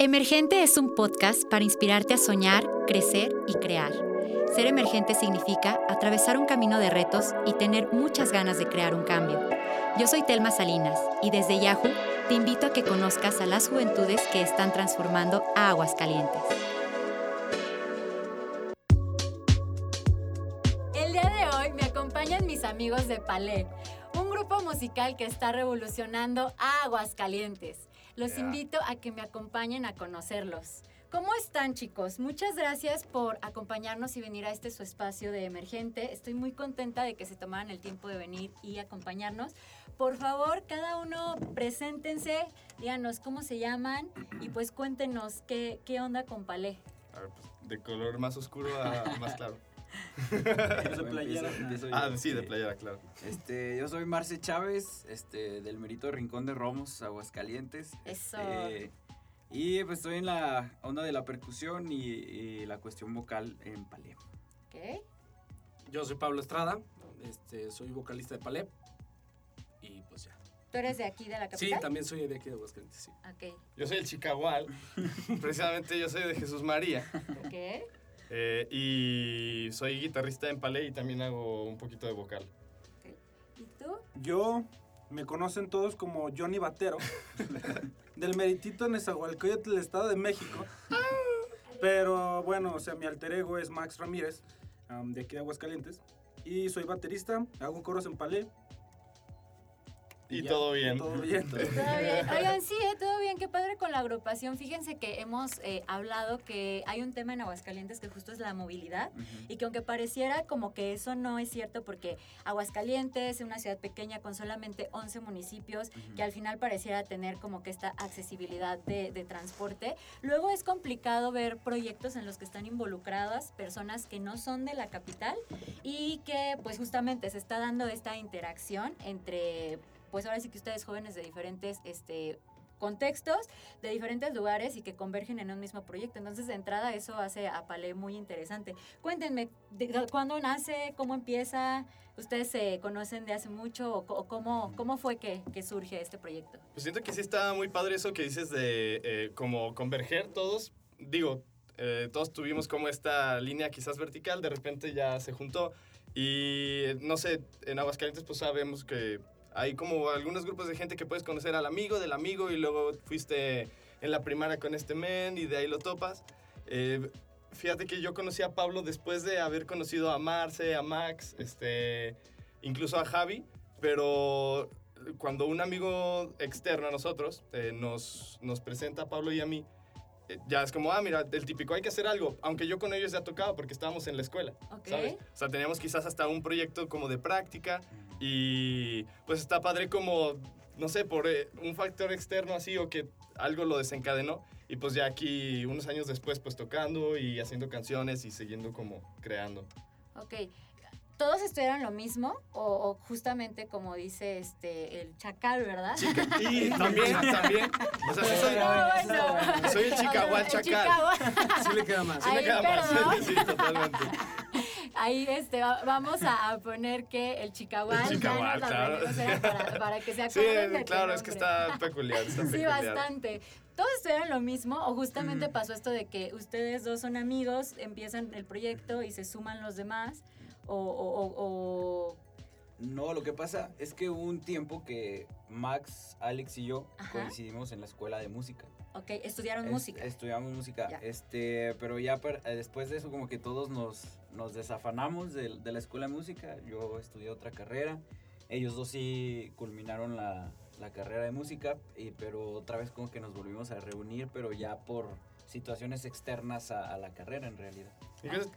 Emergente es un podcast para inspirarte a soñar, crecer y crear. Ser emergente significa atravesar un camino de retos y tener muchas ganas de crear un cambio. Yo soy Telma Salinas y desde Yahoo te invito a que conozcas a las juventudes que están transformando a Aguascalientes. El día de hoy me acompañan mis amigos de Palais, un grupo musical que está revolucionando a Aguascalientes. Los invito a que me acompañen a conocerlos. ¿Cómo están chicos? Muchas gracias por acompañarnos y venir a este su espacio de emergente. Estoy muy contenta de que se tomaran el tiempo de venir y acompañarnos. Por favor, cada uno preséntense, díganos cómo se llaman y pues cuéntenos qué, qué onda con Palé. A ver, pues, de color más oscuro a más claro. De playera. ah, sí, de playera, claro. Este, yo soy Marce Chávez, este, del Merito Rincón de Romos, Aguascalientes. Eso. Este, y pues estoy en la onda de la percusión y, la cuestión vocal en Palé. ¿Qué? Yo soy Pablo Estrada, este, soy vocalista de Palé. Y pues ya. ¿Tú eres de aquí, de la capital? Sí, también soy de aquí de Aguascalientes, sí. Ok. Yo soy el Chicagual. Precisamente yo soy de Jesús María. ¿Qué? Eh, y soy guitarrista en Palais y también hago un poquito de vocal. ¿Y tú? Yo, me conocen todos como Johnny Batero, del Meritito Nezahualcóyotl del Estado de México. Pero bueno, o sea, mi alter ego es Max Ramírez, de aquí de Aguascalientes. Y soy baterista, hago coros en Palais y, todo bien. Todo bien. Todo bien. Oigan, sí, eh, todo bien. Qué padre con la agrupación. Fíjense que hemos eh, hablado que hay un tema en Aguascalientes que justo es la movilidad y que aunque pareciera como que eso no es cierto porque Aguascalientes es una ciudad pequeña con solamente 11 municipios que al final pareciera tener como que esta accesibilidad de, de transporte. Luego es complicado ver proyectos en los que están involucradas personas que no son de la capital y que pues justamente se está dando esta interacción entre pues ahora sí que ustedes jóvenes de diferentes este, contextos, de diferentes lugares y que convergen en un mismo proyecto. Entonces, de entrada, eso hace a Palé muy interesante. Cuéntenme, ¿cuándo nace? ¿Cómo empieza? ¿Ustedes se conocen de hace mucho o, cómo, cómo fue que, surge este proyecto? Pues siento que sí está muy padre eso que dices de eh, como converger todos. Digo, eh, todos tuvimos como esta línea quizás vertical, de repente ya se juntó. Y no sé, en Aguascalientes pues sabemos que hay como algunos grupos de gente que puedes conocer al amigo del amigo y luego fuiste en la primaria con este men y de ahí lo topas. Eh, fíjate que yo conocí a Pablo después de haber conocido a Marce, a Max, este, incluso a Javi, pero cuando un amigo externo a nosotros eh, nos, nos presenta a Pablo y a mí, ya es como, ah, mira, el típico hay que hacer algo, aunque yo con ellos ya tocaba porque estábamos en la escuela, ¿sabes? O sea, teníamos quizás hasta un proyecto como de práctica y pues está padre como, no sé, por eh, un factor externo así o que algo lo desencadenó y pues ya aquí unos años después pues tocando y haciendo canciones y siguiendo como creando. Ok, ¿Todos estudiaron lo mismo? O, justamente como dice este el chacal, ¿verdad? Sí, y también, también. O sea, soy, soy el chicahual chacal. Sí le queda más. Sí le queda más. Sí, totalmente. Ahí este, vamos a poner que el chicahual. El chicahual, claro. Para, para, que sea Sí, claro, es que está peculiar. Está sí, bastante. ¿Todos estudiaron lo mismo o justamente pasó esto de que ustedes dos son amigos, empiezan el proyecto y se suman los demás? O, No, lo que pasa es que hubo un tiempo que Max, Alex y yo coincidimos en la escuela de música. Ok, estudiaron música. Estudiamos música, este, pero ya eh, después de eso como que todos nos, nos desafanamos de, de, la escuela de música. Yo estudié otra carrera, ellos dos sí culminaron la, la carrera de música, y, pero otra vez como que nos volvimos a reunir, pero ya por situaciones externas a, la carrera en realidad.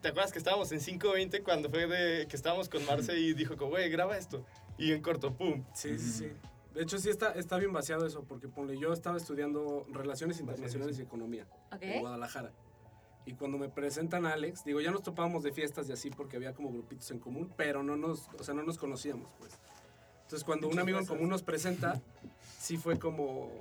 ¿Te acuerdas que estábamos en 520 cuando fue de que estábamos con Marce y dijo como, güey, graba esto? Y en corto, ¡pum! Sí, sí, sí. De hecho, sí está, está bien vaciado eso, porque ponle, yo estaba estudiando Relaciones Internacionales y Economía en Guadalajara. Y cuando me presentan a Alex, digo, ya nos topábamos de fiestas y así porque había como grupitos en común, pero no nos, o sea, no nos conocíamos, pues. Entonces, cuando un amigo en común nos presenta, sí fue como,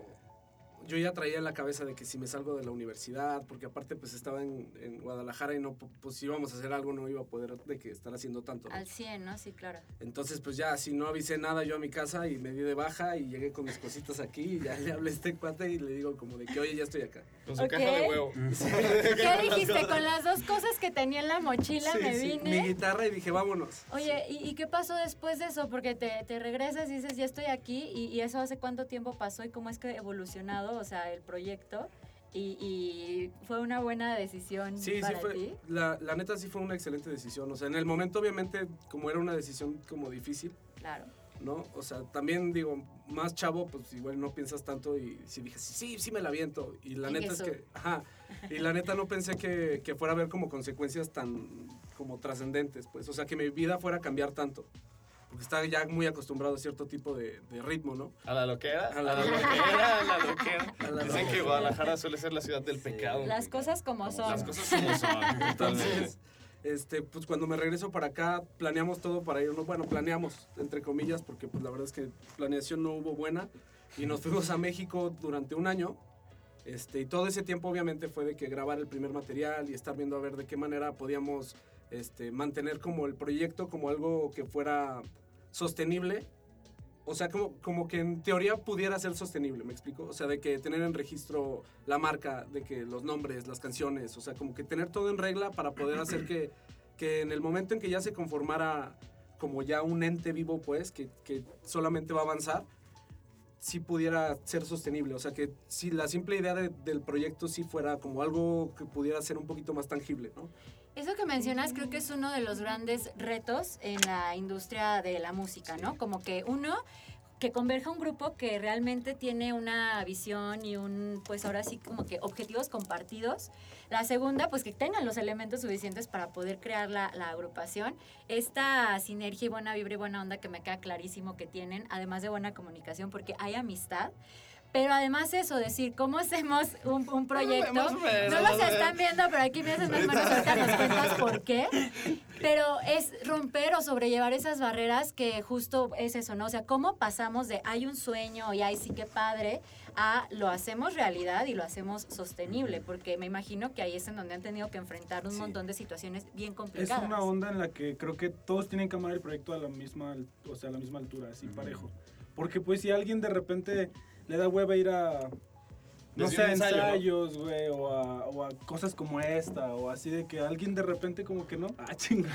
yo ya traía en la cabeza de que si me salgo de la universidad, porque aparte pues estaba en, en, Guadalajara y no, pues si íbamos a hacer algo no iba a poder de que estar haciendo tanto. Al 100, ¿no? Sí, claro. Entonces pues ya, si no avisé nada yo a mi casa y me di de baja y llegué con mis cositas aquí y ya le hablé a este cuate y le digo como de que, oye, ya estoy acá. Con su caja de huevo. ¿Qué dijiste? Con las dos cosas que tenía en la mochila me vine. mi guitarra y dije, vámonos. Oye, ¿y, qué pasó después de eso? Porque te, te regresas y dices, ya estoy aquí y, y eso hace cuánto tiempo pasó y cómo es que ha evolucionado, o sea, el proyecto. Y, fue una buena decisión sí, para sí fue, ti. La, la, neta sí fue una excelente decisión. O sea, en el momento obviamente como era una decisión como difícil. Claro. ¿No? O sea, también digo, más chavo, pues igual no piensas tanto y si dije, sí, sí me la viento. Y la neta es que, ajá, y la neta no pensé que, que fuera a haber como consecuencias tan como trascendentes, pues. O sea, que mi vida fuera a cambiar tanto porque está ya muy acostumbrado a cierto tipo de, de ritmo, ¿no? A la loquera. A la, loquera, a la loquera. Dicen que Guadalajara suele ser la ciudad del pecado. Las cosas como son. Las cosas como son. Entonces, este, pues cuando me regreso para acá, planeamos todo para irnos. Bueno, planeamos, entre comillas, porque pues la verdad es que planeación no hubo buena. Y nos fuimos a México durante un año. Este, y todo ese tiempo obviamente fue de que grabar el primer material y estar viendo a ver de qué manera podíamos este, mantener como el proyecto como algo que fuera sostenible. O sea, como, como que en teoría pudiera ser sostenible, ¿me explico? O sea, de que tener en registro la marca, de que los nombres, las canciones, o sea, como que tener todo en regla para poder hacer que, que en el momento en que ya se conformara como ya un ente vivo, pues, que, que solamente va a avanzar, sí pudiera ser sostenible. O sea, que si la simple idea del proyecto sí fuera como algo que pudiera ser un poquito más tangible, ¿no? Eso que mencionas creo que es uno de los grandes retos en la industria de la música, ¿no? Como que uno que converja un grupo que realmente tiene una visión y un, pues ahora sí como que objetivos compartidos. La segunda, pues que tengan los elementos suficientes para poder crear la, la agrupación. Esta sinergia y buena vibra y buena onda que me queda clarísimo que tienen, además de buena comunicación, porque hay amistad. Pero además eso, decir, ¿cómo hacemos un, un proyecto? no los están viendo, pero aquí me hacen más manos ahorita nos cuentas por qué. Pero es romper o sobrellevar esas barreras que justo es eso, ¿no? O sea, ¿cómo pasamos de hay un sueño y ay, sí que padre, a lo hacemos realidad y lo hacemos sostenible? Porque me imagino que ahí es en donde han tenido que enfrentar un montón de situaciones bien complicadas. Es una onda en la que creo que todos tienen que amar el proyecto a la misma, o sea, a la misma altura, así parejo. Porque pues si alguien de repente le da hueva ir a, no sé, ensayos, güey, o, a, o, a, cosas como esta, o así de que alguien de repente como que no. Ah, chinga.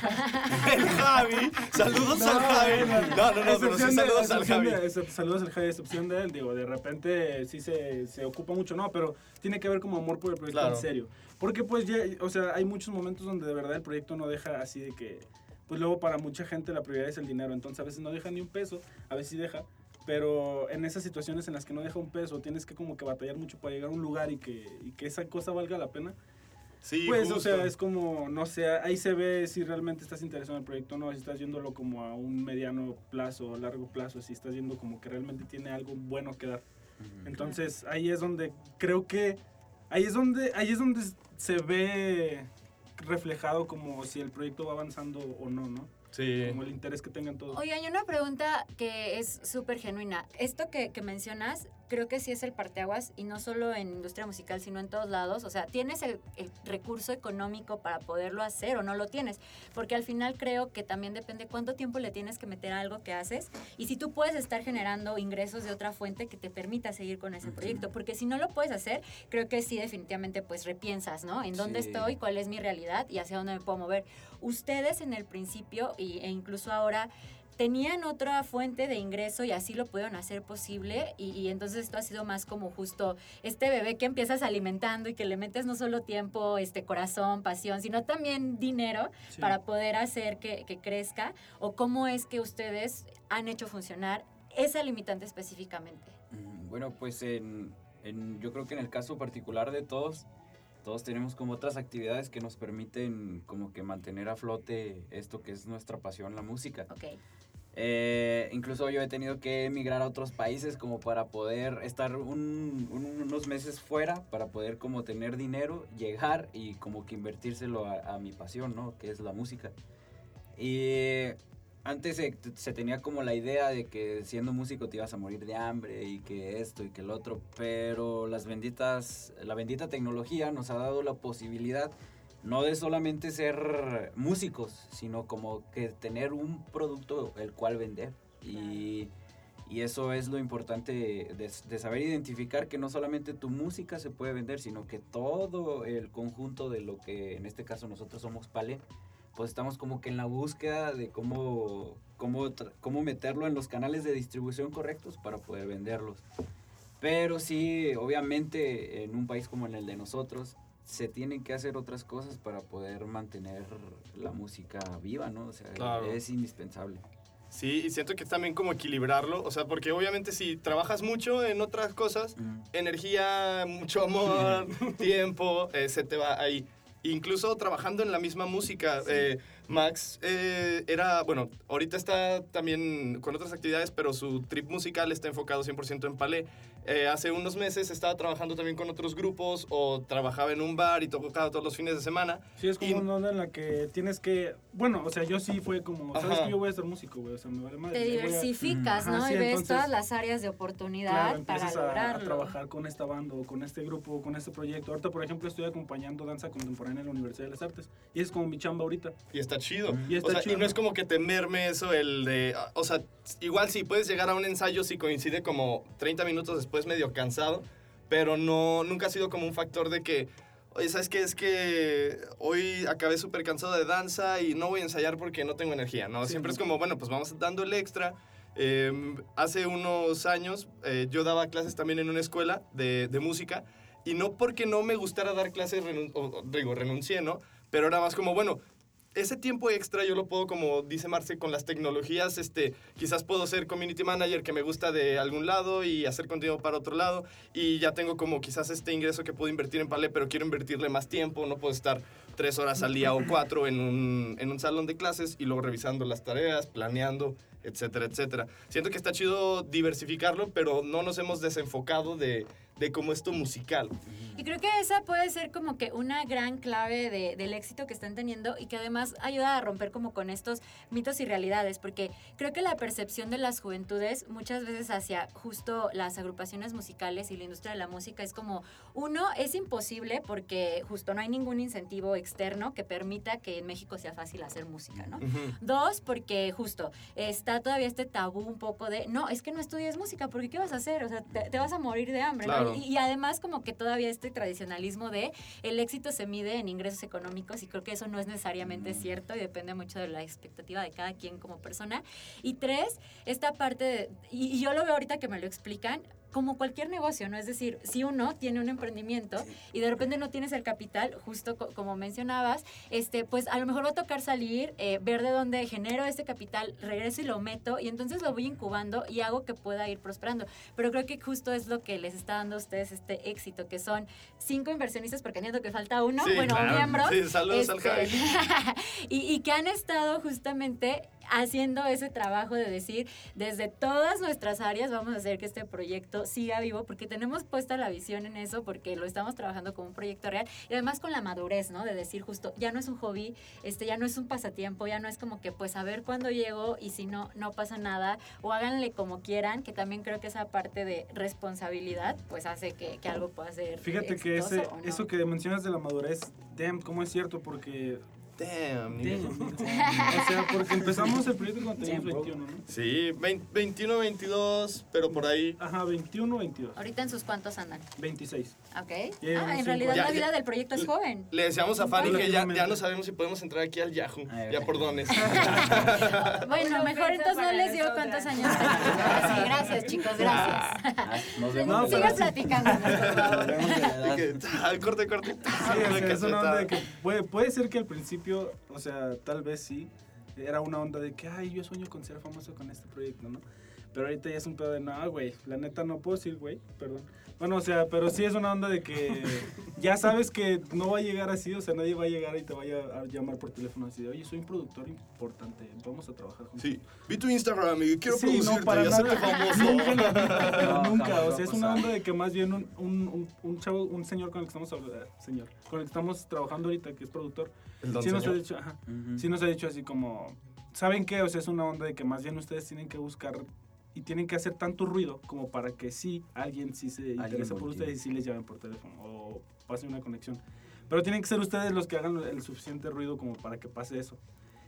El Javi. Saludos al Javi. No, no, no, pero sí saludos al Javi. saludos al Javi, excepción de él. Digo, de repente sí se, se, ocupa mucho, no, pero tiene que haber como amor por el proyecto en serio. Porque pues ya, o sea, hay muchos momentos donde de verdad el proyecto no deja así de que, pues luego para mucha gente la prioridad es el dinero, entonces a veces no deja ni un peso, a veces sí deja, pero en esas situaciones en las que no deja un peso, tienes que como que batallar mucho para llegar a un lugar y que, y que esa cosa valga la pena. Sí, pues, o sea, es como, no sé, ahí se ve si realmente estás interesado en el proyecto o no, si estás yéndolo como a un mediano plazo, o largo plazo, si estás yendo como que realmente tiene algo bueno que dar. Entonces, ahí es donde creo que, ahí es donde, ahí es donde se ve reflejado como si el proyecto va avanzando o no, ¿no? Sí. Como el interés que tengan todos. Oye, hay una pregunta que es súper genuina. Esto que, que mencionas, creo que sí es el parteaguas y no solo en industria musical, sino en todos lados. O sea, tienes el, recurso económico para poderlo hacer o no lo tienes, porque al final creo que también depende cuánto tiempo le tienes que meter a algo que haces y si tú puedes estar generando ingresos de otra fuente que te permita seguir con ese proyecto, porque si no lo puedes hacer, creo que sí definitivamente pues repiensas, ¿no? En dónde estoy, cuál es mi realidad y hacia dónde me puedo mover. Ustedes en el principio y, e incluso ahora tenían otra fuente de ingreso y así lo pudieron hacer posible y, entonces esto ha sido más como justo este bebé que empiezas alimentando y que le metes no solo tiempo, este corazón, pasión, sino también dinero para poder hacer que, crezca o cómo es que ustedes han hecho funcionar esa limitante específicamente. Mm, bueno, pues en, yo creo que en el caso particular de todos, todos tenemos como otras actividades que nos permiten como que mantener a flote esto que es nuestra pasión, la música. Okay. Eh, incluso yo he tenido que emigrar a otros países como para poder estar unos meses fuera, para poder como tener dinero, llegar y como que invertírselo a, mi pasión, ¿no? Que es la música. Y antes se, tenía como la idea de que siendo músico te ibas a morir de hambre y que esto y que el otro, pero las benditas, la bendita tecnología nos ha dado la posibilidad no de solamente ser músicos, sino como que tener un producto el cual vender. Y, y eso es lo importante de, de, saber identificar que no solamente tu música se puede vender, sino que todo el conjunto de lo que en este caso nosotros somos Pale, pues estamos como que en la búsqueda de cómo, cómo, cómo meterlo en los canales de distribución correctos para poder venderlos. Pero sí, obviamente en un país como en el de nosotros, se tienen que hacer otras cosas para poder mantener la música viva, ¿no? O sea, es indispensable. Sí, y siento que es también como equilibrarlo, o sea, porque obviamente si trabajas mucho en otras cosas, energía, mucho amor, tiempo, eh, se te va ahí incluso trabajando en la misma música. Eh, Max eh, era, bueno, ahorita está también con otras actividades, pero su trip musical está enfocado 100% en palé. Eh, hace unos meses estaba trabajando también con otros grupos o trabajaba en un bar y tocaba todos los fines de semana. Sí, es como una onda en la que tienes que, bueno, o sea, yo sí fue como, sabes que yo voy a ser músico, güey, o sea, me vale madre. Te diversificas, ¿no? y ves todas las áreas de oportunidad para lograrlo. A, trabajar con esta banda o con este grupo o con este proyecto. Ahorita, por ejemplo, estoy acompañando danza contemporánea en la Universidad de las Artes y es como mi chamba ahorita. Y está chido. Y, o sea, y no es como que te merme eso el de, o sea, igual sí puedes llegar a un ensayo si coincide como 30 minutos después medio cansado, pero no, nunca ha sido como un factor de que, oye, ¿sabes qué? Es que hoy acabé súper cansado de danza y no voy a ensayar porque no tengo energía, ¿no? Siempre es como, bueno, pues vamos dando el extra. Em, hace unos años eh, yo daba clases también en una escuela de, de, música y no porque no me gustara dar clases, digo, renuncié, ¿no? Pero era más como, bueno, ese tiempo extra yo lo puedo, como dice Marce, con las tecnologías, este, quizás puedo ser community manager que me gusta de algún lado y hacer contenido para otro lado y ya tengo como quizás este ingreso que puedo invertir en Palé, pero quiero invertirle más tiempo, no puedo estar tres horas al día o cuatro en un, en un salón de clases y luego revisando las tareas, planeando, etcétera, etcétera. Siento que está chido diversificarlo, pero no nos hemos desenfocado de, de como esto musical. Y creo que esa puede ser como que una gran clave de, del éxito que están teniendo y que además ayuda a romper como con estos mitos y realidades, porque creo que la percepción de las juventudes muchas veces hacia justo las agrupaciones musicales y la industria de la música es como, uno, es imposible porque justo no hay ningún incentivo externo que permita que en México sea fácil hacer música, ¿no? Dos, porque justo está todavía este tabú un poco de, no, es que no estudies música, porque ¿qué vas a hacer? O sea, te, vas a morir de hambre, ¿no? Y, además como que todavía este tradicionalismo de el éxito se mide en ingresos económicos y creo que eso no es necesariamente mm. cierto y depende mucho de la expectativa de cada quien como persona. Y tres, esta parte, de, y yo lo veo ahorita que me lo explican, como cualquier negocio, ¿no? Es decir, si uno tiene un emprendimiento y de repente no tienes el capital, justo como mencionabas, este, pues a lo mejor va a tocar salir, eh, ver de dónde genero este capital, regreso y lo meto y entonces lo voy incubando y hago que pueda ir prosperando. Pero creo que justo es lo que les está dando a ustedes este éxito, que son cinco inversionistas, porque entiendo que falta uno, bueno, miembros. Sí, saludos al este, y, y que han estado justamente haciendo ese trabajo de decir, desde todas nuestras áreas vamos a hacer que este proyecto siga vivo, porque tenemos puesta la visión en eso, porque lo estamos trabajando como un proyecto real, y además con la madurez, ¿no? De decir justo, ya no es un hobby, este, ya no es un pasatiempo, ya no es como que, pues, a ver cuándo llego y si no, no pasa nada, o háganle como quieran, que también creo que esa parte de responsabilidad, pues, hace que, que algo pueda ser Fíjate que ese, eso que mencionas de la madurez, damn, cómo es cierto, porque Damn, o sea, porque empezamos el proyecto cuando teníamos 21, ¿no? Sí, 21, 22, pero por ahí. Ajá, 21, 22. ¿Ahorita en sus cuántos andan? 26. Ok. ah, en realidad la vida del proyecto es joven. Le decíamos a Fanny que ya, ya no sabemos si podemos entrar aquí al Yahoo. ya por dones. bueno, mejor entonces no les digo cuántos años Sí, gracias, chicos, gracias. Ah, nos vemos. Sigan platicando, por favor. Al corte, corte. Sí, es una onda de que puede, puede ser que al principio o sea, tal vez sí, era una onda de que, ay, yo sueño con ser famoso con este proyecto, ¿no? Pero ahorita ya es un pedo de, no, güey, la neta no puedo decir, güey, perdón. Bueno, o sea, pero sí es una onda de que ya sabes que no va a llegar así, o sea, nadie va a llegar y te vaya a llamar por teléfono así de, oye, soy un productor importante, vamos a trabajar juntos. Sí, vi tu Instagram y quiero sí, producirte no, para y hacerte famoso. Nunca, nunca, o sea, es una onda de que más bien un, un, un, chavo, un señor con el que estamos hablando, señor, con el que estamos trabajando ahorita, que es productor, sí nos, ha dicho, ajá, sí nos ha dicho así como ¿saben qué? O sea, es una onda de que más bien ustedes tienen que buscar y tienen que hacer tanto ruido como para que sí alguien sí se interese por ustedes y sí les llamen por teléfono o pase una conexión. Pero tienen que ser ustedes los que hagan el suficiente ruido como para que pase eso.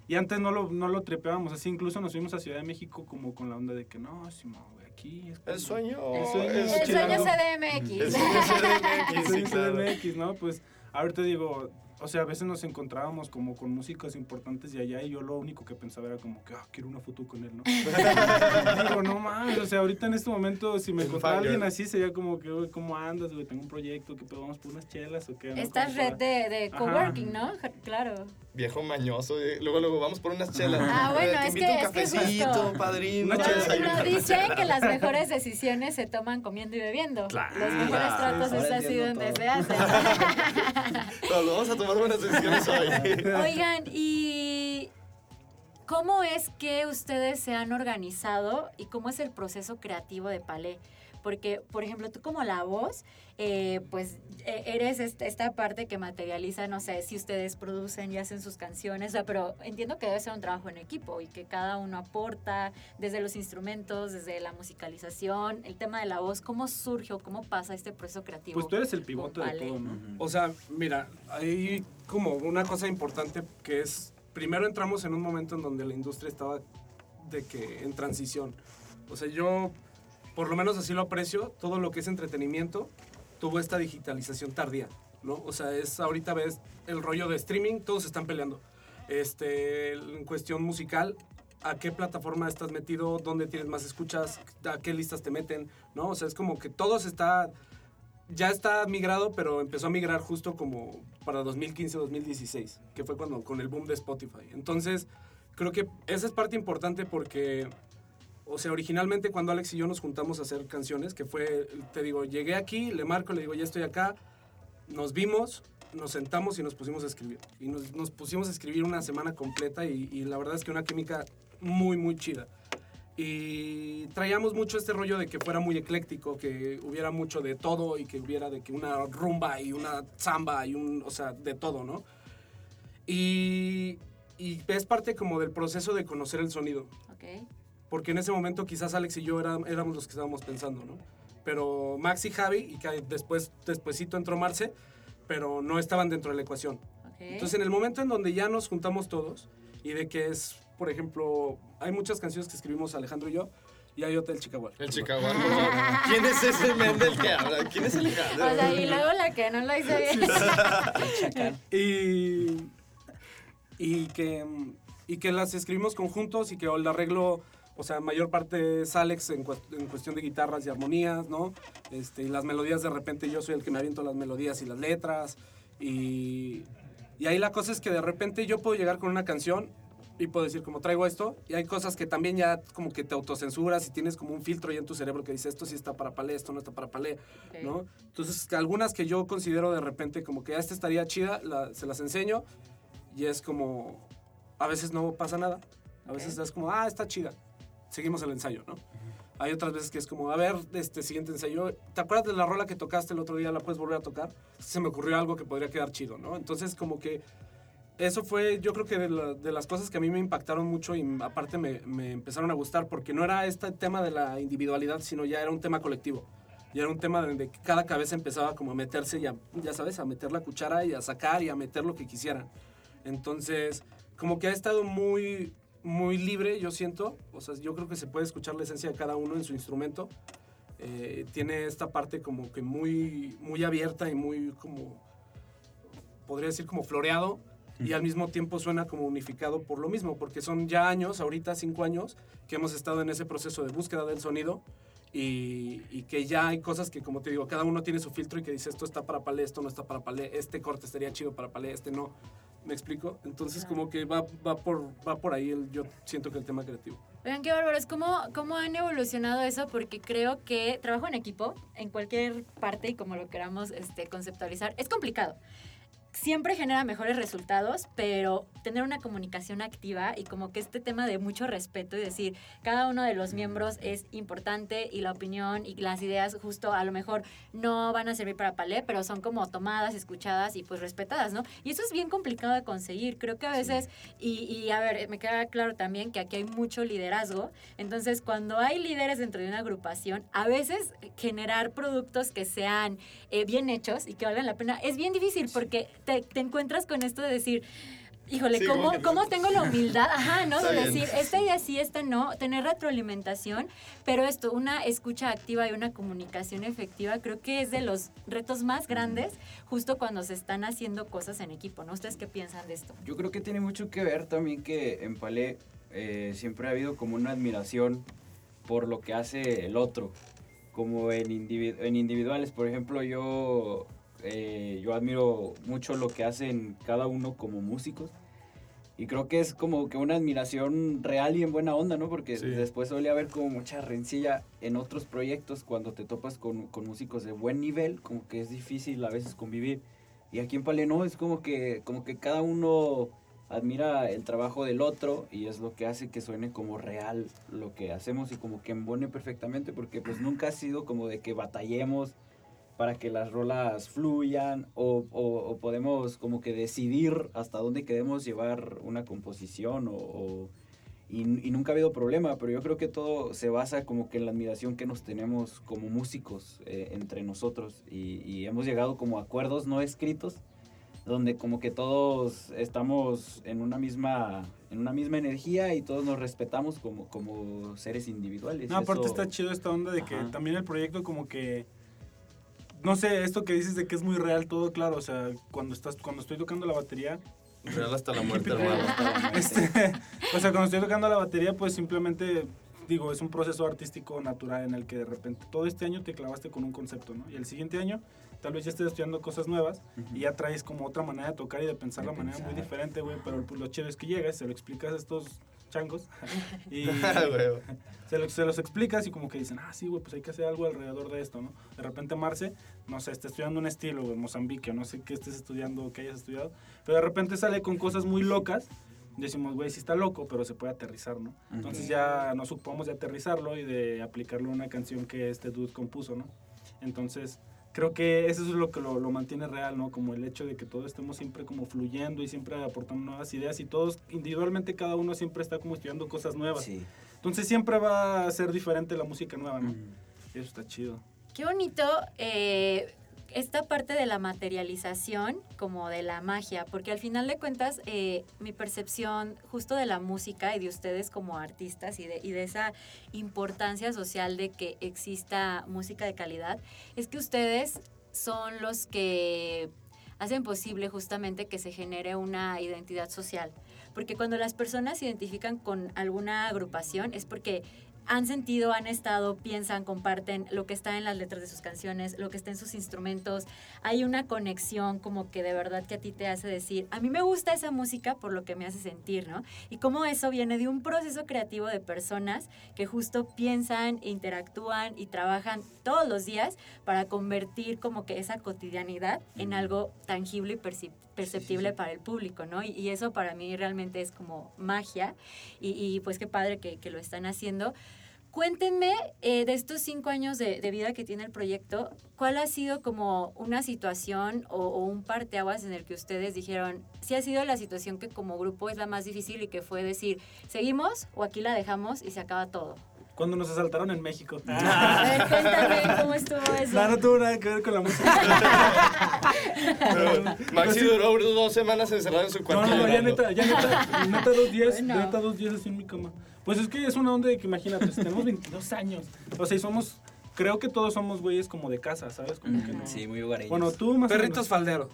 Y antes no lo, no lo trepeábamos así, incluso nos fuimos a Ciudad de México como con la onda de que no, si no, aquí es El sueño. El sueño, el sueño CDMX. El sueño CDMX, sí, claro. CDMX, ¿no? Pues ahorita digo, o sea, a veces nos encontrábamos como con músicos importantes de allá y yo lo único que pensaba era como que, ah, quiero una foto con él, ¿no? Digo, no mames, o sea, ahorita en este momento si me encontrara alguien así sería como que, güey, ¿cómo andas, güey? Tengo un proyecto, que vamos por unas chelas o qué? ¿no? Esta red de, de coworking, ¿no? Claro. Viejo mañoso, eh. luego, luego vamos por unas chelas. Ah, bueno, es que, un es que cafecito, justo. padrino. Una No, chela. no, dicen que las mejores decisiones se toman comiendo y bebiendo. Claro. Los mejores tratos Ahora estas entiendo siguen todo. desde antes. No, vamos a tomar Oigan, ¿y cómo es que ustedes se han organizado y cómo es el proceso creativo de Palé? Porque, por ejemplo, tú como la voz, eh, pues eh, eres est- esta parte que materializa, no sé, si ustedes producen y hacen sus canciones, o sea, pero entiendo que debe ser un trabajo en equipo y que cada uno aporta desde los instrumentos, desde la musicalización, el tema de la voz, ¿cómo surge o cómo pasa este proceso creativo? Pues tú eres el pivote de todo, ¿no? O sea, mira, hay como una cosa importante que es, primero entramos en un momento en donde la industria estaba de que en transición. O sea, yo, por lo menos así lo aprecio, todo lo que es entretenimiento tuvo esta digitalización tardía, ¿no? O sea, es ahorita ves el rollo de streaming, todos están peleando. Este, en cuestión musical, a qué plataforma estás metido, dónde tienes más escuchas, a qué listas te meten, ¿no? O sea, es como que todo se está ya está migrado, pero empezó a migrar justo como para 2015-2016, que fue cuando con el boom de Spotify. Entonces, creo que esa es parte importante porque, o sea, originalmente cuando Alex y yo nos juntamos a hacer canciones, que fue, te digo, llegué aquí, le marco, le digo, ya estoy acá, nos vimos, nos sentamos y nos pusimos a escribir. Y nos, pusimos a escribir una semana completa y, la verdad es que una química muy, muy chida. Y traíamos mucho este rollo de que fuera muy ecléctico, que hubiera mucho de todo y que hubiera de que una rumba y una samba y un, o sea, de todo, ¿no? Y, y es parte como del proceso de conocer el sonido, Ok. Porque en ese momento quizás Alex y yo era- éramos los que estábamos pensando, ¿no? Pero Max y Javi, y que después, despuesito entró Marce, pero no estaban dentro de la ecuación. Entonces, en el momento en donde ya nos juntamos todos y de que es, por ejemplo, hay muchas canciones que escribimos Alejandro y yo y hay Hotel Chicago. El Chicago. ¿Quién es ese men del que habla? ¿Quién es el O sea, y luego la que no lo hice bien. Chacal. Y, y, que, y que las escribimos conjuntos y que el arreglo, o sea, mayor parte es Alex en, cuest- en cuestión de guitarras y armonías, ¿no? Este, y las melodías de repente yo soy el que me aviento las melodías y las letras. Y, y ahí la cosa es que de repente yo puedo llegar con una canción y puedo decir como traigo esto y hay cosas que también ya como que te autocensuras y tienes como un filtro ya en tu cerebro que dice esto sí está para palé, esto no está para palé, Ok. ¿no? Entonces algunas que yo considero de repente como que "Ah, esta estaría chida, la- se las enseño y es como a veces no pasa nada, a veces Ok. es como ah está chida, seguimos el ensayo, ¿no? Hay otras veces que es como, a ver, este siguiente ensayo, ¿te acuerdas de la rola que tocaste el otro día? ¿La puedes volver a tocar? Se me ocurrió algo que podría quedar chido, ¿no? Entonces, como que eso fue, yo creo que de, la- de las cosas que a mí me impactaron mucho y aparte me, empezaron a gustar, porque no era este tema de la individualidad, sino ya era un tema colectivo. Ya era un tema donde cada cabeza empezaba como a meterse, ya, ya sabes, a meter la cuchara y a sacar y a meter lo que quisieran. Entonces, como que ha estado muy, muy libre, yo siento. O sea, yo creo que se puede escuchar la esencia de cada uno en su instrumento. Eh, tiene esta parte como que muy, muy abierta y muy como, podría decir como floreado. Y al mismo tiempo suena como unificado por lo mismo, porque son ya años, ahorita cinco años, que hemos estado en ese proceso de búsqueda del sonido y, y que ya hay cosas que, como te digo, cada uno tiene su filtro y que dice esto está para palé, esto no está para palé, este corte estaría chido para palé, este no. ¿Me explico? Entonces, como que va, va, por, va por ahí, el, yo siento que el tema creativo. Vean qué bárbaros, ¿cómo, ¿cómo han evolucionado eso? Porque creo que trabajo en equipo, en cualquier parte y como lo queramos este, conceptualizar, es complicado. Siempre genera mejores resultados, pero tener una comunicación activa y como que este tema de mucho respeto y decir, cada uno de los miembros es importante y la opinión y las ideas justo a lo mejor no van a servir para palé, pero son como tomadas, escuchadas y pues respetadas, ¿no? Y eso es bien complicado de conseguir. Creo que a veces, y, y a ver, me queda claro también que aquí hay mucho liderazgo, entonces cuando hay líderes dentro de una agrupación, a veces generar productos que sean eh, bien hechos y que valgan la pena es bien difícil porque te, encuentras con esto de decir, híjole, ¿cómo, ¿cómo tengo la humildad? Ajá, ¿no? de decir, esta idea sí, esta no, tener retroalimentación, pero esto, una escucha activa y una comunicación efectiva, creo que es de los retos más grandes justo cuando se están haciendo cosas en equipo, ¿no? ¿Ustedes qué piensan de esto? Yo creo que tiene mucho que ver también que en Palé eh, siempre ha habido como una admiración por lo que hace el otro, como en, en individuales, por ejemplo, yo eh, yo admiro mucho lo que hacen cada uno como músicos. Y creo que es como que una admiración real y en buena onda, ¿no? Porque después suele haber como mucha rencilla en otros proyectos cuando te topas con, con, músicos de buen nivel, como que es difícil a veces convivir. Y aquí en Pale no, es como que, como que cada uno admira el trabajo del otro y es lo que hace que suene como real lo que hacemos y como que embone perfectamente porque pues nunca ha sido como de que batallemos para que las rolas fluyan o, o, podemos como que decidir hasta dónde queremos llevar una composición o, y, nunca ha habido problema, pero yo creo que todo se basa como que en la admiración que nos tenemos como músicos eh, entre nosotros y, y, hemos llegado como a acuerdos no escritos donde como que todos estamos en una misma en una misma energía y todos nos respetamos como, como seres individuales. No, aparte está chido esta onda de que también el proyecto como que no sé, esto que dices de que es muy real todo, claro, o sea, cuando estás cuando estoy tocando la batería real hasta la muerte, hermano. Este, o sea, cuando estoy tocando la batería, pues simplemente digo, es un proceso artístico natural en el que de repente todo este año te clavaste con un concepto, ¿no? Y el siguiente año tal vez ya estés estudiando cosas nuevas y ya traes como otra manera de tocar y de pensar de, la manera muy diferente, güey, pero pues, lo chévere es que llegas, se lo explicas a estos changos y se, lo, se, los explicas y como que dicen, ah, sí, güey, pues hay que hacer algo alrededor de esto, ¿no? De repente Marce, no sé, está estudiando un estilo, güey, Mozambique, no sé qué estés estudiando qué hayas estudiado, pero de repente sale con cosas muy locas decimos, güey, sí está loco, pero se puede aterrizar, ¿no? Entonces ya nos ocupamos de aterrizarlo y de aplicarlo a una canción que este dude compuso, ¿no? Entonces, creo que eso es lo que lo, lo, mantiene real, ¿no? Como el hecho de que todos estemos siempre como fluyendo y siempre aportando nuevas ideas y todos individualmente cada uno siempre está como estudiando cosas nuevas. Sí. Entonces siempre va a ser diferente la música nueva, ¿no? Eso está chido. Qué bonito. Eh, esta parte de la materialización como de la magia, porque al final de cuentas eh, mi percepción justo de la música y de ustedes como artistas y de, y de esa importancia social de que exista música de calidad, es que ustedes son los que hacen posible justamente que se genere una identidad social. Porque cuando las personas se identifican con alguna agrupación es porque han sentido, han estado, piensan, comparten lo que está en las letras de sus canciones, lo que está en sus instrumentos. Hay una conexión como que de verdad que a ti te hace decir, a mí me gusta esa música por lo que me hace sentir, ¿no? Y cómo eso viene de un proceso creativo de personas que justo piensan, interactúan y trabajan todos los días para convertir como que esa cotidianidad en algo tangible y perceptible para el público, ¿no? Y, eso para mí realmente es como magia y, pues qué padre que, que lo están haciendo. Cuéntenme eh, de estos cinco años de, vida que tiene el proyecto, ¿cuál ha sido como una situación o, un parteaguas en el que ustedes dijeron, si ha sido la situación que como grupo es la más difícil y que fue decir, seguimos o aquí la dejamos y se acaba todo? Cuando nos asaltaron en México. Ah. cuéntame cómo estuvo eso. No, no tuvo nada que ver con la música. Maxi duró dos semanas encerrado en su cuarto. No, no, ya neta, ya neta, neta dos días, neta dos días así en mi cama. Pues es que es una onda de que imagínate, tenemos 22 años. O sea, y somos creo que todos somos güeyes como de casa, ¿sabes? Como que no. Sí, muy hogareños. Bueno, tú más Perritos falderos.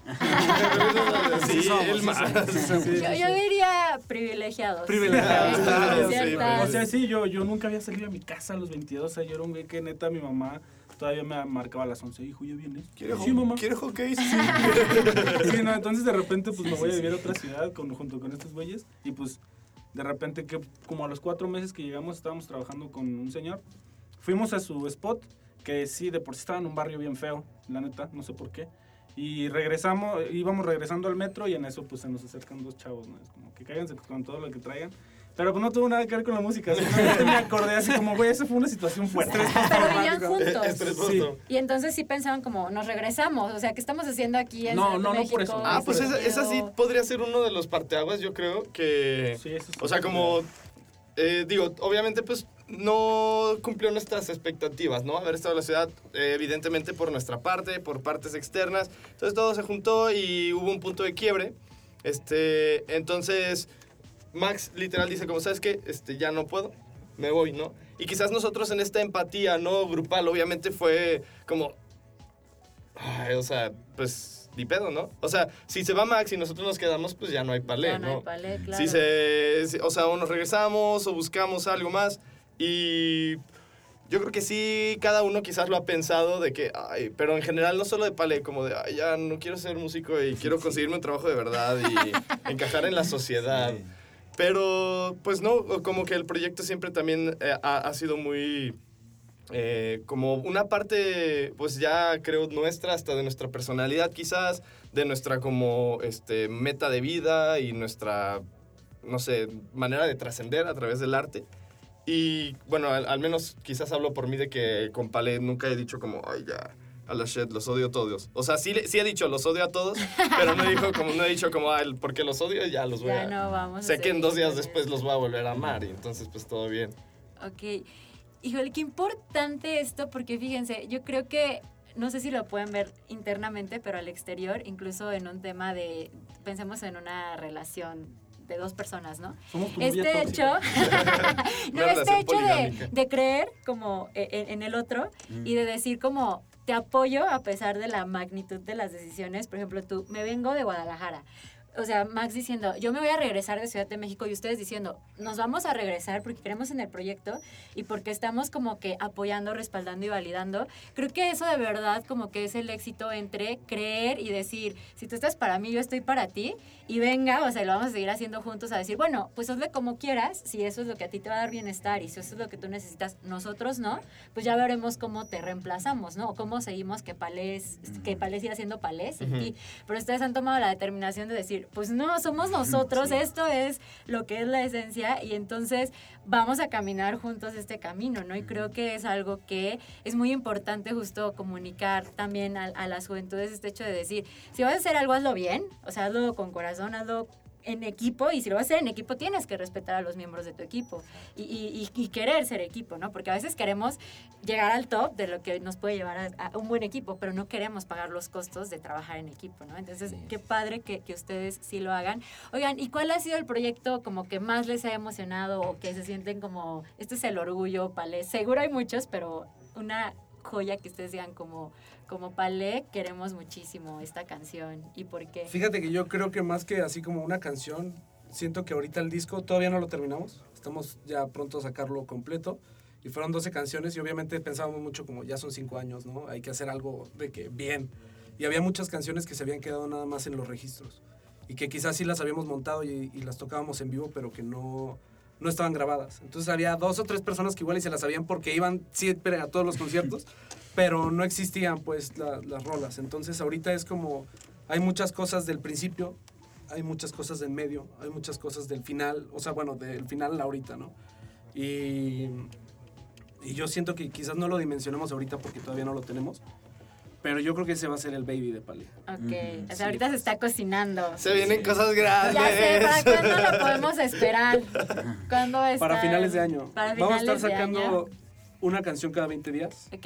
sí, el más. yo, diría privilegiados. Privilegiados, claro. O sea, sí, yo, yo nunca había salido a mi casa a los 22. O sea, yo era un güey que neta mi mamá todavía me marcaba a las 11. Hijo, ¿ya vienes? ¿Quieres sí, mamá. ¿Quieres hockey? Sí. sí, no, entonces de repente pues me voy a vivir a otra ciudad con, junto con estos güeyes y pues de repente, que como a los cuatro meses que llegamos, estábamos trabajando con un señor. Fuimos a su spot, que sí, de por sí estaba en un barrio bien feo, la neta, no sé por qué. Y regresamos, íbamos regresando al metro y en eso pues se nos acercan dos chavos, ¿no? Es como que cáiganse con todo lo que traigan. Pero pues no tuvo nada que ver con la música, simplemente me acordé así como, güey, eso fue una situación fuerte. Pero vivían juntos. Sí. Y entonces sí pensaban como, nos regresamos, o sea, ¿qué estamos haciendo aquí en No, no, no por eso. Ah, pues esa, esa sí podría ser uno de los parteaguas, yo creo, que... Sí, eso sí. O sea, como... eh, digo, obviamente, pues no cumplió nuestras expectativas, ¿no? Haber estado en la ciudad, eh, evidentemente por nuestra parte, por partes externas. Entonces todo se juntó y hubo un punto de quiebre. Este, entonces, Max literal dice, como, ¿sabes qué? Este, ya no puedo, me voy, ¿no? Y quizás nosotros en esta empatía, ¿no? Grupal, obviamente fue como... Ay, o sea, pues, ni pedo, ¿no? O sea, si se va Max y nosotros nos quedamos, pues ya no hay palé, Ya no hay ¿no? palé, claro. Si se, si- o sea, o nos regresamos o buscamos algo más. Y yo creo que sí, cada uno quizás lo ha pensado de que, ay, pero en general no solo de palé, como de, ay, ya no quiero ser músico y quiero conseguirme un trabajo de verdad y encajar en la sociedad. Sí. Pero, pues no, como que el proyecto siempre también eh, ha, ha sido muy, eh, como una parte, pues ya creo nuestra, hasta de nuestra personalidad quizás, de nuestra como, este, meta de vida y nuestra, no sé, manera de trascender a través del arte. Y bueno, al, menos quizás hablo por mí de que con Palé nunca he dicho como, ay, ya, a la shit, los odio a todos. O sea, sí, le- sí he dicho los odio a todos, pero no, dijo como, no he dicho como, ay, porque los odio, ya los voy Ya a... no vamos a Sé que en dos días después los voy a volver a amar y entonces pues todo bien. Ok. Híjole, qué importante esto, porque fíjense, yo creo que, no sé si lo pueden ver internamente, pero al exterior, incluso en un tema de, pensemos en una relación de dos personas, ¿no? Somos Este hecho, no, este hecho de, de creer como e- en, en el otro y de decir como te apoyo a pesar de la magnitud de las decisiones. Por ejemplo, tú, me vengo de Guadalajara. O sea, Max diciendo, yo me voy a regresar de Ciudad de México y ustedes diciendo, nos vamos a regresar porque creemos en el proyecto y porque estamos como que apoyando, respaldando y validando. Creo que eso de verdad como que es el éxito entre creer y decir, si tú estás para mí, yo estoy para ti y venga, o sea, lo vamos a seguir haciendo juntos a decir, bueno, pues hazle como quieras, si eso es lo que a ti te va a dar bienestar y si eso es lo que tú necesitas, nosotros no, pues ya veremos cómo te reemplazamos, ¿no? O cómo seguimos que Palés, que Palés siga siendo Palés sin Ujú. ti. Pero ustedes han tomado la determinación de decir, pues no, somos nosotros, Sí. esto es lo que es la esencia y entonces vamos a caminar juntos este camino, ¿no? Y creo que es algo que es muy importante justo comunicar también a, a las juventudes este hecho de decir, si vas a hacer algo, hazlo bien, o sea, hazlo con corazón, hazlo en equipo y si lo vas a hacer en equipo tienes que respetar a los miembros de tu equipo y, y- y- y querer ser equipo, ¿no? Porque a veces queremos llegar al top de lo que nos puede llevar a, a un buen equipo, pero no queremos pagar los costos de trabajar en equipo, ¿no? Entonces, Sí. qué padre que, que ustedes sí lo hagan. Oigan, ¿y cuál ha sido el proyecto como que más les ha emocionado o que se sienten como, este es el orgullo, Palé? Seguro hay muchos, pero una joya que ustedes digan como, como Palé, queremos muchísimo esta canción y por qué. Fíjate que yo creo que más que así como una canción, siento que ahorita el disco todavía no lo terminamos. Estamos ya pronto a sacarlo completo. Y fueron 12 canciones y obviamente pensábamos mucho como ya son 5 años, ¿no? Hay que hacer algo de que bien. Y había muchas canciones que se habían quedado nada más en los registros. Y que quizás sí las habíamos montado y, y las tocábamos en vivo, pero que no, no estaban grabadas. Entonces había dos o tres personas que igual y se las sabían porque iban siempre a todos los conciertos, pero no existían pues la- las rolas. Entonces ahorita es como, hay muchas cosas del principio, hay muchas cosas del medio, hay muchas cosas del final, o sea, bueno, del final ahorita, ¿no? Y, y yo siento que quizás no lo dimensionemos ahorita porque todavía no lo tenemos, pero yo creo que ese va a ser el baby de Pali. Ok, Ujú, o sea, sí, ahorita se está cocinando. Se vienen Sí. cosas grandes. Ya sé, ¿para cuándo lo podemos esperar? ¿Cuándo a Para finales de año. Para Vamos a estar finales sacando una canción cada 20 días, Ok.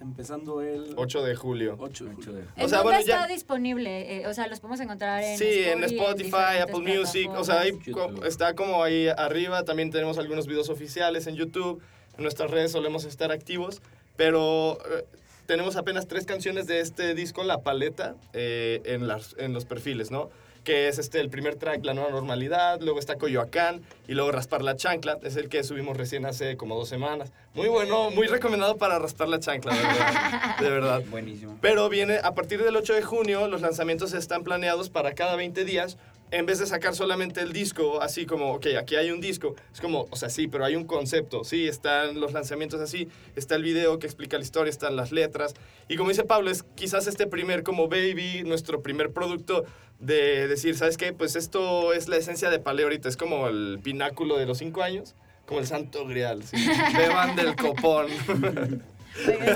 Empezando el 8 de julio. 8 de julio. de- ¿En sea, bueno, ya- está disponible? Eh, o sea, los podemos encontrar en Sí, en Spotify, diferentes Apple Music, o sea, ahí co- está como ahí arriba, también tenemos algunos videos oficiales en YouTube, en nuestras redes solemos estar activos, pero eh, tenemos apenas tres canciones de este disco, La Paleta, eh, en, las, en los perfiles, ¿no? Que es este, el primer track, La Nueva Normalidad, luego está Coyoacán y luego Raspar la Chancla, es el que subimos recién hace como dos semanas. Muy bueno, muy recomendado para raspar la chancla, de verdad. de verdad. Buenísimo. Pero viene a partir del 8 de junio, los lanzamientos están planeados para cada 20 días en vez de sacar solamente el disco, así como, ok, aquí hay un disco, es como, o sea, sí, pero hay un concepto, sí, están los lanzamientos así, está el video que explica la historia, están las letras, y como dice Pablo, es quizás este primer como Baby, nuestro primer producto de decir, ¿sabes qué? Pues esto es la esencia de Paleo ahorita, es como el pináculo de los cinco años, como el santo grial, ¿sí? beban del copón.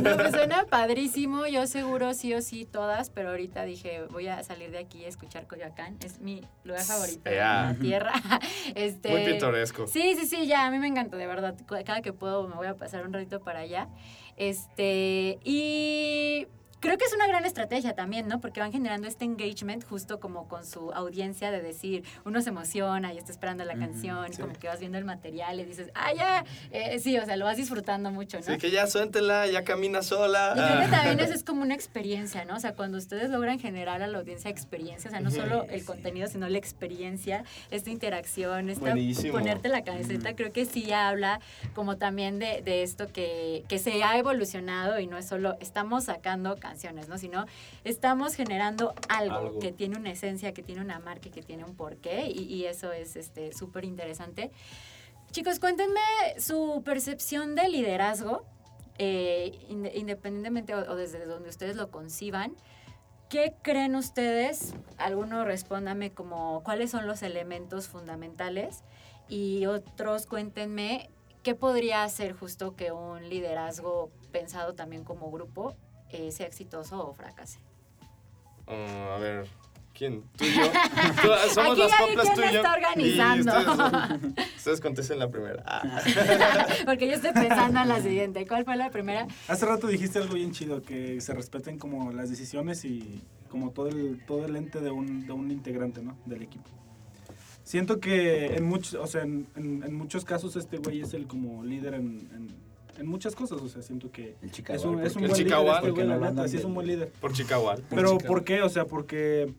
no, me suena padrísimo, yo seguro sí o sí todas, pero ahorita dije, voy a salir de aquí a escuchar Coyoacán, es mi lugar favorito en la tierra. Este, Muy pintoresco. Sí, sí, sí, ya, a mí me encanta, de verdad, cada que puedo me voy a pasar un ratito para allá. Este, y creo que es una gran estrategia también, ¿no? Porque van generando este engagement justo como con su audiencia de decir, uno se emociona y está esperando la canción, como que vas viendo el material y dices, ah, ya, eh, sí, o sea, lo vas disfrutando mucho, ¿no? Sí, que ya suéltela, ya camina sola. Y creo que también eso es como una experiencia, ¿no? O sea, cuando ustedes logran generar a la audiencia experiencia, o sea, no solo el contenido, sino la experiencia, esta interacción, esta ponerte la camiseta, creo que sí habla como también de, de esto que, que se ha evolucionado y no es solo estamos sacando canciones, ¿no? Sino estamos generando algo, que tiene una esencia, que tiene una marca, que tiene un porqué y, eso es este súper interesante. Chicos, cuéntenme su percepción de liderazgo, eh, independientemente o, desde donde ustedes lo conciban. ¿Qué creen ustedes? Algunos respóndame como cuáles son los elementos fundamentales y otros cuéntenme qué podría hacer justo que un liderazgo pensado también como grupo eh, sea exitoso o fracase. Ah, a ver, ¿quién? ¿Tú y yo? somos Aquí las coplas tú y yo. está organizando. Ustedes, contesten la primera. Ah. Porque yo estoy pensando en la siguiente. ¿Cuál fue la primera? Hace rato dijiste algo bien chido, que se respeten como las decisiones y como todo el, todo el ente de un, de un integrante, ¿no? Del equipo. Siento que en muchos, o sea, en, en, muchos casos este güey es el como líder en en muchas cosas. O sea, siento que es un, es un buen líder. Este es un buen líder. Por Chicago. Pero ¿por qué? O sea, porque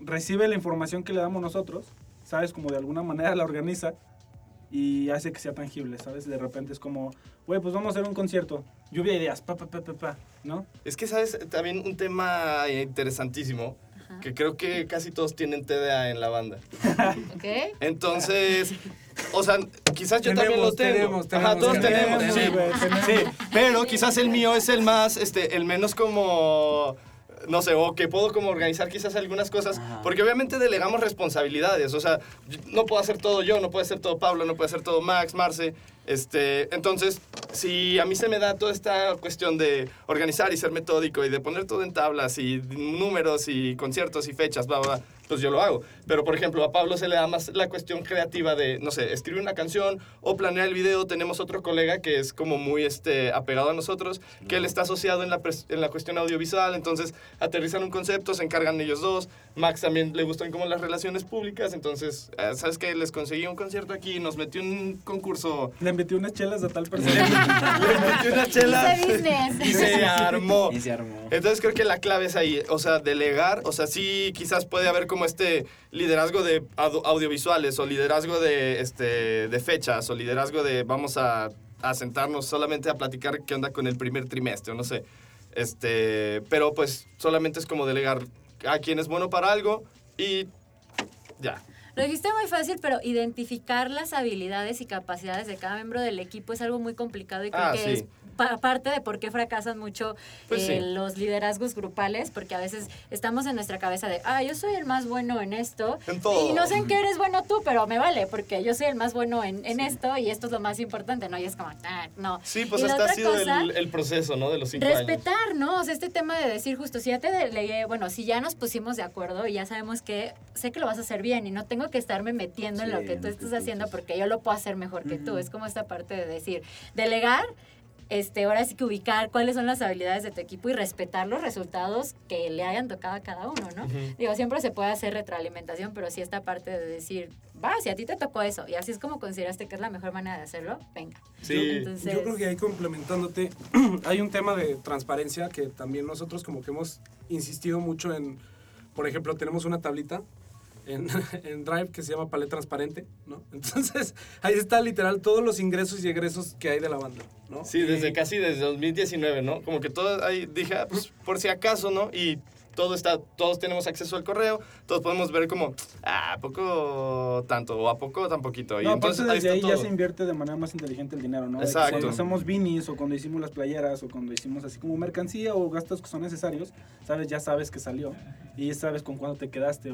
recibe la información que le damos nosotros, ¿sabes? Como de alguna manera la organiza y hace que sea tangible, ¿sabes? De repente es como, güey, pues vamos a hacer un concierto. Lluvia de ideas, pa, pa, pa, pa, pa, ¿no? Es que, ¿sabes? También un tema interesantísimo que creo que casi todos tienen TDA en la banda. ¿Ok? Entonces, o sea, quizás yo también lo tengo. Ajá, todos tenemos, sí, sí, pero quizás el mío es el más, este, el menos como no sé, o que puedo como organizar quizás algunas cosas, porque obviamente delegamos responsabilidades, o sea, no puedo hacer todo yo, no puede ser todo Pablo, no puede ser todo Max, Marce, este, entonces, si a mí se me da toda esta cuestión de organizar y ser metódico y de poner todo en tablas y números y conciertos y fechas, bla, bla, pues yo lo hago. Pero, por ejemplo, a Pablo se le da más la cuestión creativa de, no sé, escribir una canción o planear el video. Tenemos otro colega que es como muy este, apegado a nosotros, que él está asociado en la, en la cuestión audiovisual, entonces aterrizan un concepto, se encargan ellos dos. Max también le gustan como las relaciones públicas, entonces, eh, ¿sabes qué? Les conseguí un concierto aquí, nos metió un concurso. Le metió unas chelas a tal persona. le metió unas chelas. Y se armó. Y se armó. Entonces creo que la clave es ahí, o sea, delegar, o sea, sí quizás puede haber como este liderazgo de audiovisuales o liderazgo de, este, de fechas o liderazgo de vamos a, a sentarnos solamente a platicar qué onda con el primer trimestre, o no sé. Este, pero pues solamente es como delegar a quien es bueno para algo y ya. Lo dijiste muy fácil, pero identificar las habilidades y capacidades de cada miembro del equipo es algo muy complicado y creo ah, que es parte de por qué fracasan mucho pues eh, los liderazgos grupales, porque a veces estamos en nuestra cabeza de, ah, yo soy el más bueno en esto. Y no sé en qué eres bueno tú, pero me vale, porque yo soy el más bueno en, en esto y esto es lo más importante, ¿no? Y es como, ah, no. Sí, pues hasta ha sido el, el, proceso, ¿no? De los cinco respetar, ¿no? O sea, este tema de decir justo, si ya te delegué, bueno, si ya nos pusimos de acuerdo y ya sabemos que sé que lo vas a hacer bien y no tengo que estarme metiendo en lo que tú estás haciendo porque yo lo puedo hacer mejor que tú. Es como esta parte de decir, delegar este, ahora sí que ubicar cuáles son las habilidades de tu equipo y respetar los resultados que le hayan tocado a cada uno, ¿no? Digo, siempre se puede hacer retroalimentación, pero sí esta parte de decir, va, si a ti te tocó eso y así es como consideraste que es la mejor manera de hacerlo, venga. Sí. Yo creo que ahí complementándote, hay un tema de transparencia que también nosotros como que hemos insistido mucho en, por ejemplo, tenemos una tablita en, en, Drive que se llama Paleta Transparente, ¿no? Entonces, ahí está literal todos los ingresos y egresos que hay de la banda, ¿no? Sí, desde casi desde 2019, ¿no? Como que todo ahí dije, ah, pues por si acaso, ¿no? Y todo está, todos tenemos acceso al correo, todos podemos ver como, ah, ¿a poco tanto? O ¿a poco tan poquito? Y no, entonces desde ahí, ya se invierte de manera más inteligente el dinero, ¿no? Exacto. Cuando hacemos vinis o cuando hicimos las playeras o cuando hicimos así como mercancía o gastos que son necesarios, sabes, ya sabes que salió y sabes con cuándo te quedaste.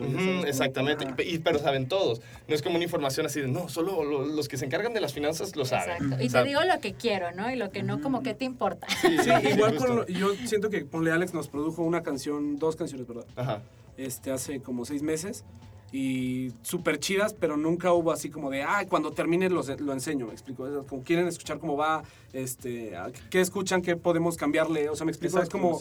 exactamente, y, pero saben todos. No es como una información así de, no, solo los que se encargan de las finanzas lo saben. Exacto. Y te digo lo que quiero, ¿no? Y lo que no, como que te importa. Sí, igual con, yo siento que Ponle Alex nos produjo una canción, dos canciones, ¿verdad? Ajá. Este, hace como seis meses y súper chidas, pero nunca hubo así como de, ah, cuando termine lo, lo enseño, me explico. como quieren escuchar cómo va, este, qué escuchan, qué podemos cambiarle, o sea, me explico. es como,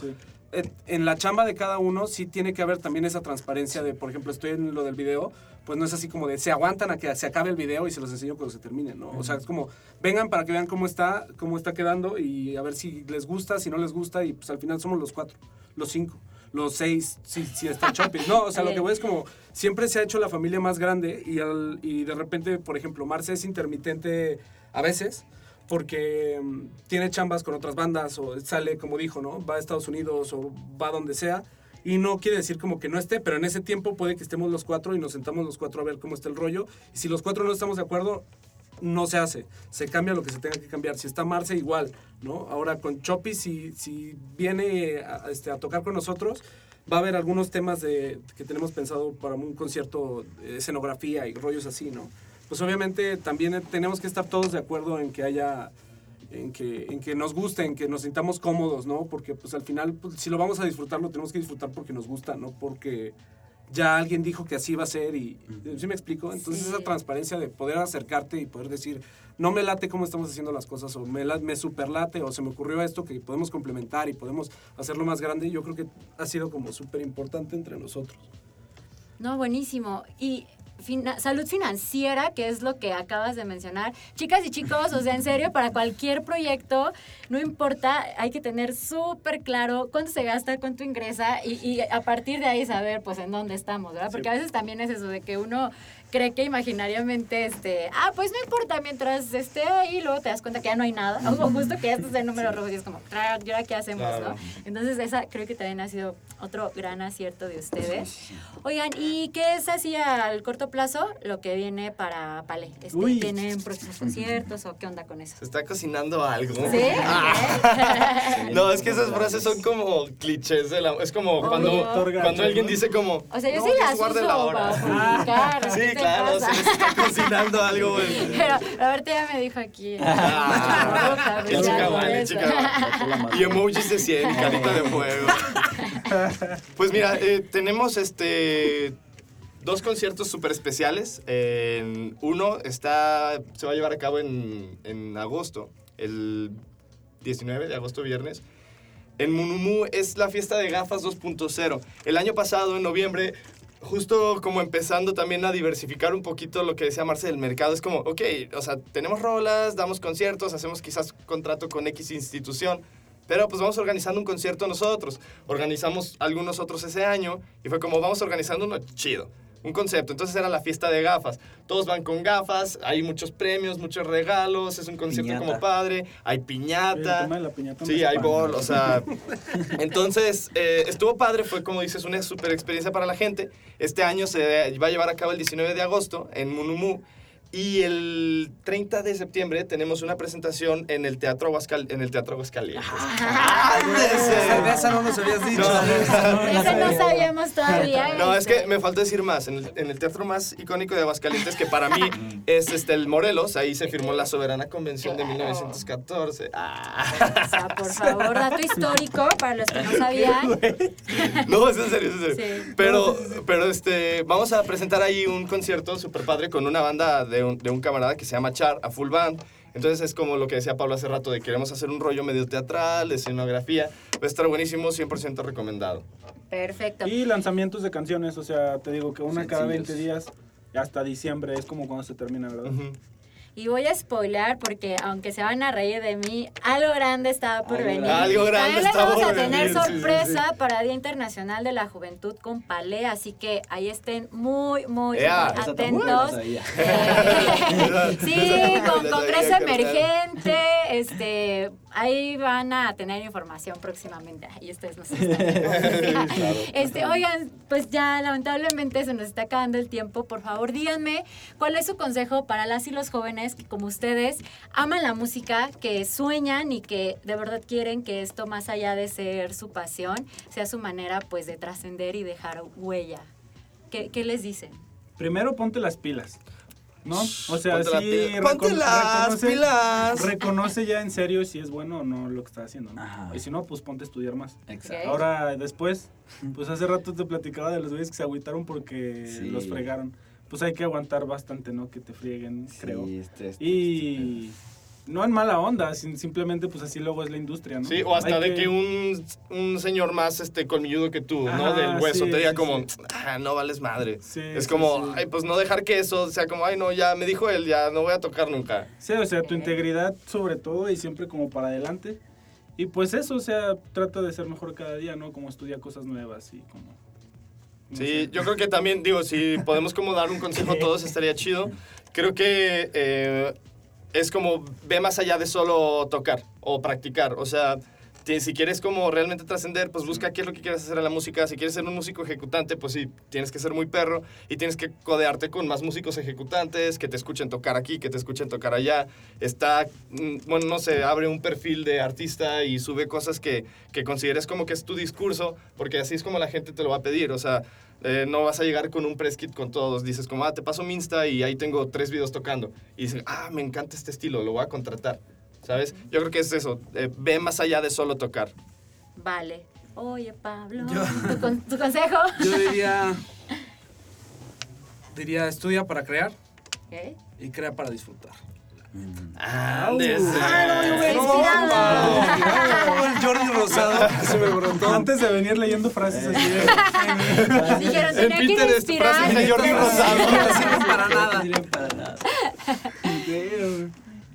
en, la chamba de cada uno sí tiene que haber también esa transparencia de, por ejemplo, estoy en lo del video, pues no es así como de, se aguantan a que se acabe el video y se los enseño cuando se termine, ¿no? O sea, es como, vengan para que vean cómo está, cómo está quedando y a ver si les gusta, si no les gusta y pues al final somos los cuatro, los cinco los seis, si, si está shopping. No, o sea, lo que voy es como, siempre se ha hecho la familia más grande y de repente, por ejemplo, Marce es intermitente a veces porque mm, tiene chambas con otras bandas o sale, como dijo, ¿no? Va a Estados Unidos o va donde sea. Y no quiere decir como que no esté, pero en ese tiempo puede que estemos los cuatro y nos sentamos los cuatro a ver cómo está el rollo. Y si los cuatro no estamos de acuerdo, no se hace. Se cambia lo que se tenga que cambiar. Si está Marce, igual, ¿no? Ahora con Chopi, si, si viene a, este, a tocar con nosotros, va a haber algunos temas de, que tenemos pensado para un concierto, escenografía y rollos así, ¿no? Pues obviamente también tenemos que estar todos de acuerdo en que haya, en que, en que nos guste, en que nos sintamos cómodos, ¿no? Porque pues al final, pues, si lo vamos a disfrutar, lo tenemos que disfrutar porque nos gusta, ¿no? Porque ya alguien dijo que así va a ser y, ¿sí me explico? Entonces esa transparencia de poder acercarte y poder decir, no me late cómo estamos haciendo las cosas o me, me superlate o se me ocurrió esto que podemos complementar y podemos hacerlo más grande, yo creo que ha sido como súper importante entre nosotros. No, buenísimo. Y salud financiera, que es lo que acabas de mencionar. Chicas y chicos, o sea, en serio, para cualquier proyecto, no importa, hay que tener súper claro cuánto se gasta, cuánto ingresa y, y, a partir de ahí saber, pues, en dónde estamos, ¿verdad? Porque a veces también es eso de que uno cree que imaginariamente, este, ah, pues no importa, mientras esté ahí, luego te das cuenta que ya no hay nada, o justo que ya estás en número rojo y es como, ¿y ahora qué hacemos, no? Entonces, esa creo que también ha sido otro gran acierto de ustedes. Oigan, ¿y qué es así al corto plazo lo que viene para Pale? Este, ¿Tienen próximos conciertos o qué onda con eso? Se está cocinando algo. ¿Sí? Ah. no, es que esas frases son como clichés de la... Es como cuando, cuando alguien dice como... O sea, yo sí las uso la hora. sí, claro, se les está cocinando algo. Güey. Pero Roberto ya me dijo aquí. Ah, el chica vale, chica Y emojis de 100, carita de fuego. Pues mira, eh, tenemos este dos conciertos súper especiales. uno está, se va a llevar a cabo en, en, agosto, el 19 de agosto, viernes. En Munumu es la fiesta de gafas 2.0. El año pasado, en noviembre, justo como empezando también a diversificar un poquito lo que decía Marcel, el mercado es como, ok, o sea, tenemos rolas, damos conciertos, hacemos quizás contrato con X institución, pero pues vamos organizando un concierto nosotros. Organizamos algunos otros ese año y fue como vamos organizando uno chido. Un concepto. Entonces era la fiesta de gafas. Todos van con gafas, hay muchos premios, muchos regalos, es un concierto como padre, hay piñata. Sí, hay bol, o sea. entonces eh, estuvo padre, fue como dices, una super experiencia para la gente. Este año se va a llevar a cabo el 19 de agosto en Munumu y el 30 de septiembre tenemos una presentación en el Teatro Aguascal, en el Teatro Aguascalientes. Ah, ¡Ah! esa no nos habías dicho. No, esa no sabíamos todavía. No, es que me falta decir más. En el, en el, teatro más icónico de Aguascalientes, que para mí es este, el Morelos, ahí se firmó la Soberana Convención de 1914. Ah. O sea, por favor, dato histórico para los que no sabían. No, es en serio, es en serio. Pero, pero este, vamos a presentar ahí un concierto súper padre con una banda de de un, camarada que se llama Char, a full band. Entonces es como lo que decía Pablo hace rato, de queremos hacer un rollo medio teatral, de escenografía. Va a estar buenísimo, 100% recomendado. Perfecto. Y lanzamientos de canciones, o sea, te digo que una cada 20 días, hasta diciembre, es como cuando se termina, ¿verdad? Y voy a spoiler porque aunque se van a reír de mí, algo grande estaba por venir. Algo grande También vamos a tener sorpresa para Día Internacional de la Juventud con Palé, así que ahí estén muy, muy, atentos. Eh, sí, con Congreso Emergente, este ahí van a tener información próximamente. Y ustedes nos están este, Oigan, pues ya lamentablemente se nos está acabando el tiempo. Por favor, díganme cuál es su consejo para las y los jóvenes que como ustedes aman la música, que sueñan y que de verdad quieren que esto más allá de ser su pasión, sea su manera pues de trascender y dejar huella. ¿Qué, ¿Qué les dicen? Primero ponte las pilas. ¿no? O sea, Ponte la sí pila. Ponte las reconoce, pilas. reconoce ya en serio si es bueno o no lo que está haciendo, ¿no? Ajá. Y si no, pues ponte a estudiar más. Exacto. Ahora, después, pues hace rato te platicaba de los güeyes que se agüitaron porque Sí. los fregaron. Pues hay que aguantar bastante, ¿no? Que te frieguen, creo. Sí, este, este, Y no en mala onda, sin- simplemente pues así luego es la industria, ¿no? Sí, o hasta Hay de que un, un señor más este colmilludo que tú, ¿no? Del hueso, sí, te diga sí, como, sí. ah, no vales madre. Sí, es sí, como, sí. ay, pues no dejar que eso sea como, ay, no, ya me dijo él, ya no voy a tocar nunca. Sí, o sea, tu integridad sobre todo y siempre como para adelante. Y pues eso, o sea, trata de ser mejor cada día, ¿no? Como estudia cosas nuevas y como... Sí, yo creo que también, digo, si podemos como dar un consejo a todos, estaría chido. Creo que eh, es como, ve más allá de solo tocar o practicar. O sea, si quieres como realmente trascender, pues busca qué es lo que quieres hacer en la música. Si quieres ser un músico ejecutante, pues sí, tienes que ser muy perro y tienes que codearte con más músicos ejecutantes, que te escuchen tocar aquí, que te escuchen tocar allá. Está, mm, bueno, no sé, abre un perfil de artista y sube cosas que, que consideres como que es tu discurso, porque así es como la gente te lo va a pedir. O sea, eh, no vas a llegar con un press kit con todos. Dices como, ah, te paso mi Insta y ahí tengo tres videos tocando. Y dices, ah, me encanta este estilo, lo voy a contratar. ¿Sabes? Yo creo que es eso. eh, ve más allá de solo tocar. Vale. Oye, Pablo, Yo- ¿tu, con- tu consejo? Yo diría. Diría, estudia para crear ¿Qué? y crea para disfrutar. Ándese. inspirado. el Jordi Rosado se me brotó. Antes de venir leyendo frases así de... Dijeron, En tenía que inspirar. frases de Jordi Rosado. No sirven para nada. No sirven para nada.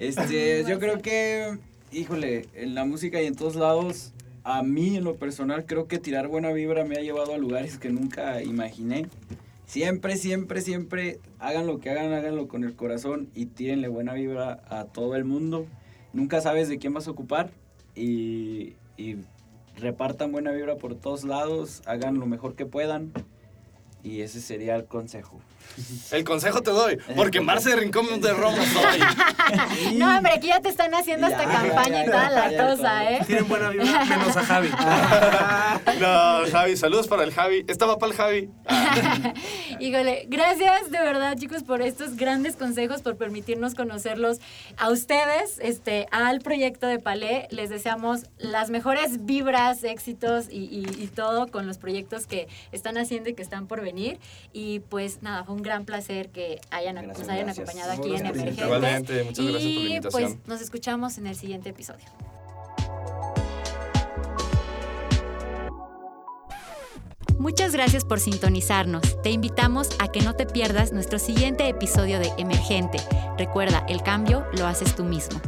Este, yo creo que, híjole, en la música y en todos lados, a mí en lo personal creo que tirar buena vibra me ha llevado a lugares que nunca imaginé. Siempre, siempre, siempre hagan lo que hagan, háganlo con el corazón y tírenle buena vibra a todo el mundo. Nunca sabes de quién vas a ocupar y, y repartan buena vibra por todos lados, hagan lo mejor que puedan y ese sería el consejo. El consejo te doy, porque Marce de Rincón de Roma soy. No, hombre, aquí ya te están haciendo ya, campaña y toda la cosa. ¿eh? Tienen buena vibra, menos a Javi. No, Javi, saludos para el Javi. Estaba para el Javi. Híjole, gracias de verdad, chicos, por estos grandes consejos, por permitirnos conocerlos a ustedes, este, al proyecto de Palé. Les deseamos las mejores vibras, éxitos y, y- y todo con los proyectos que están haciendo y que están por venir. Y pues nada, un gran placer que hayan, Gracias, nos hayan gracias. acompañado aquí en. Emergentes. Igualmente, muchas gracias por la Y invitación. pues nos escuchamos en el siguiente episodio. Muchas gracias por sintonizarnos. Te invitamos a que no te pierdas nuestro siguiente episodio de Emergente. Recuerda, el cambio lo haces tú mismo.